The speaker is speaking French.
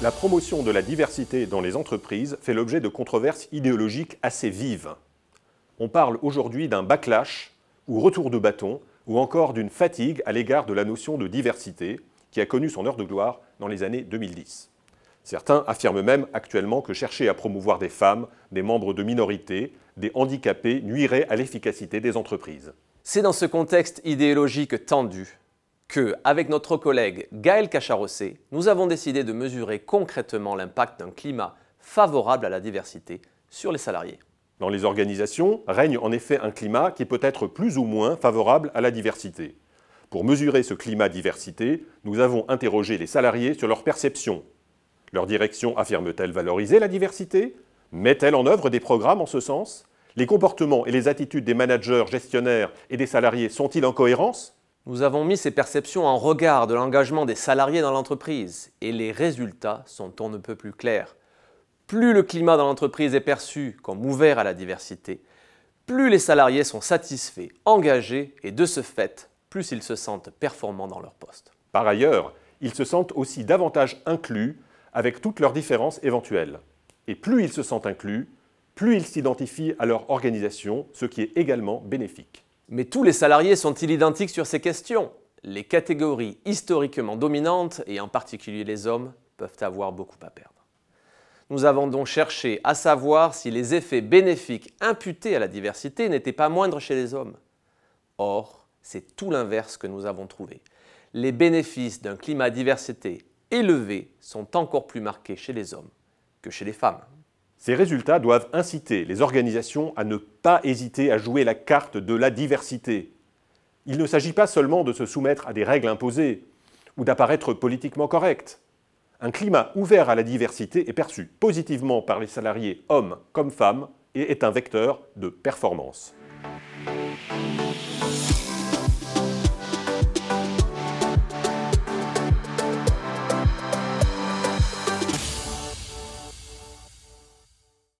La promotion de la diversité dans les entreprises fait l'objet de controverses idéologiques assez vives. On parle aujourd'hui d'un backlash ou retour de bâton ou encore d'une fatigue à l'égard de la notion de diversité qui a connu son heure de gloire dans les années 2010. Certains affirment même actuellement que chercher à promouvoir des femmes, des membres de minorités, des handicapés nuirait à l'efficacité des entreprises. C'est dans ce contexte idéologique tendu que, avec notre collègue Gaël Cacharossé, nous avons décidé de mesurer concrètement l'impact d'un climat favorable à la diversité sur les salariés. Dans les organisations règne en effet un climat qui peut être plus ou moins favorable à la diversité. Pour mesurer ce climat diversité, nous avons interrogé les salariés sur leur perception. Leur direction affirme-t-elle valoriser la diversité? Met-elle en œuvre des programmes en ce sens? Les comportements et les attitudes des managers, gestionnaires et des salariés sont-ils en cohérence? Nous avons mis ces perceptions en regard de l'engagement des salariés dans l'entreprise et les résultats sont on ne peut plus clairs. Plus le climat dans l'entreprise est perçu comme ouvert à la diversité, plus les salariés sont satisfaits, engagés et de ce fait, plus ils se sentent performants dans leur poste. Par ailleurs, ils se sentent aussi davantage inclus avec toutes leurs différences éventuelles. Et plus ils se sentent inclus, plus ils s'identifient à leur organisation, ce qui est également bénéfique. Mais tous les salariés sont-ils identiques sur ces questions? Les catégories historiquement dominantes, et en particulier les hommes, peuvent avoir beaucoup à perdre. Nous avons donc cherché à savoir si les effets bénéfiques imputés à la diversité n'étaient pas moindres chez les hommes. Or, c'est tout l'inverse que nous avons trouvé. Les bénéfices d'un climat diversité élevé sont encore plus marqués chez les hommes que chez les femmes. Ces résultats doivent inciter les organisations à ne pas hésiter à jouer la carte de la diversité. Il ne s'agit pas seulement de se soumettre à des règles imposées ou d'apparaître politiquement correct. Un climat ouvert à la diversité est perçu positivement par les salariés hommes comme femmes et est un vecteur de performance.